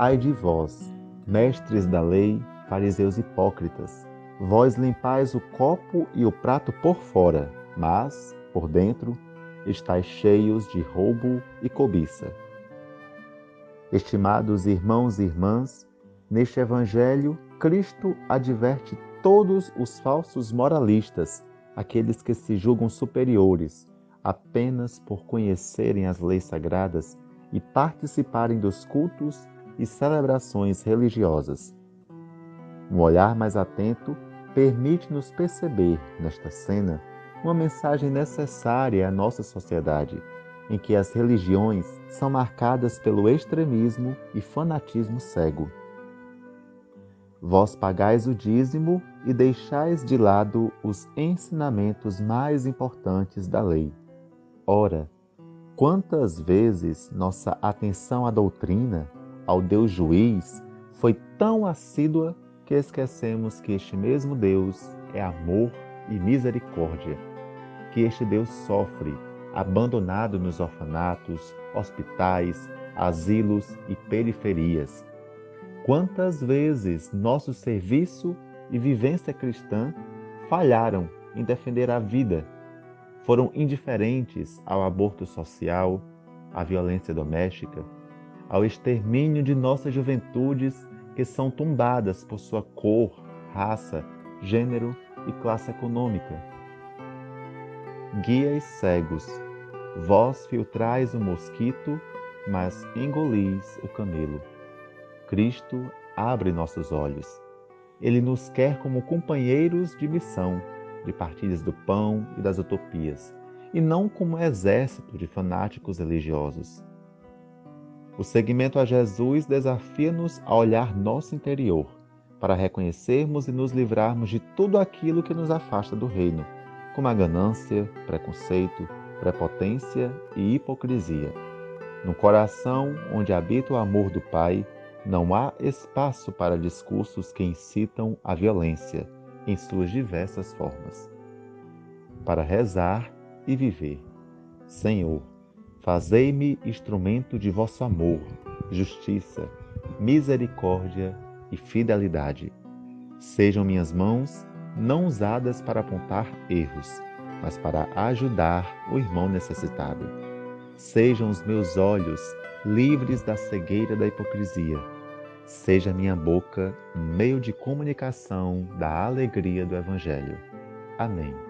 Ai de vós, mestres da lei, fariseus hipócritas, vós limpais o copo e o prato por fora, mas, por dentro, estáis cheios de roubo e cobiça. Estimados irmãos e irmãs, neste Evangelho, Cristo adverte todos os falsos moralistas, aqueles que se julgam superiores, apenas por conhecerem as leis sagradas e participarem dos cultos e celebrações religiosas. Um olhar mais atento permite-nos perceber, nesta cena, uma mensagem necessária à nossa sociedade, em que as religiões são marcadas pelo extremismo e fanatismo cego. Vós pagais o dízimo e deixais de lado os ensinamentos mais importantes da lei. Ora, quantas vezes nossa atenção à doutrina, ao Deus juiz, foi tão assídua que esquecemos que este mesmo Deus é amor e misericórdia, que este Deus sofre, abandonado nos orfanatos, hospitais, asilos e periferias. Quantas vezes nosso serviço e vivência cristã falharam em defender a vida, foram indiferentes ao aborto social, à violência doméstica, ao extermínio de nossas juventudes que são tombadas por sua cor, raça, gênero e classe econômica. Guias cegos, vós filtrais o mosquito, mas engolis o camelo. Cristo abre nossos olhos. Ele nos quer como companheiros de missão, de partilhas do pão e das utopias, e não como exército de fanáticos religiosos. O seguimento a Jesus desafia-nos a olhar nosso interior, para reconhecermos e nos livrarmos de tudo aquilo que nos afasta do reino, como a ganância, preconceito, prepotência e hipocrisia. No coração onde habita o amor do Pai, não há espaço para discursos que incitam a violência em suas diversas formas. Para rezar e viver. Senhor, Fazei-me instrumento de vosso amor, justiça, misericórdia e fidelidade. Sejam minhas mãos não usadas para apontar erros, mas para ajudar o irmão necessitado. Sejam os meus olhos livres da cegueira da hipocrisia. Seja minha boca meio de comunicação da alegria do Evangelho. Amém.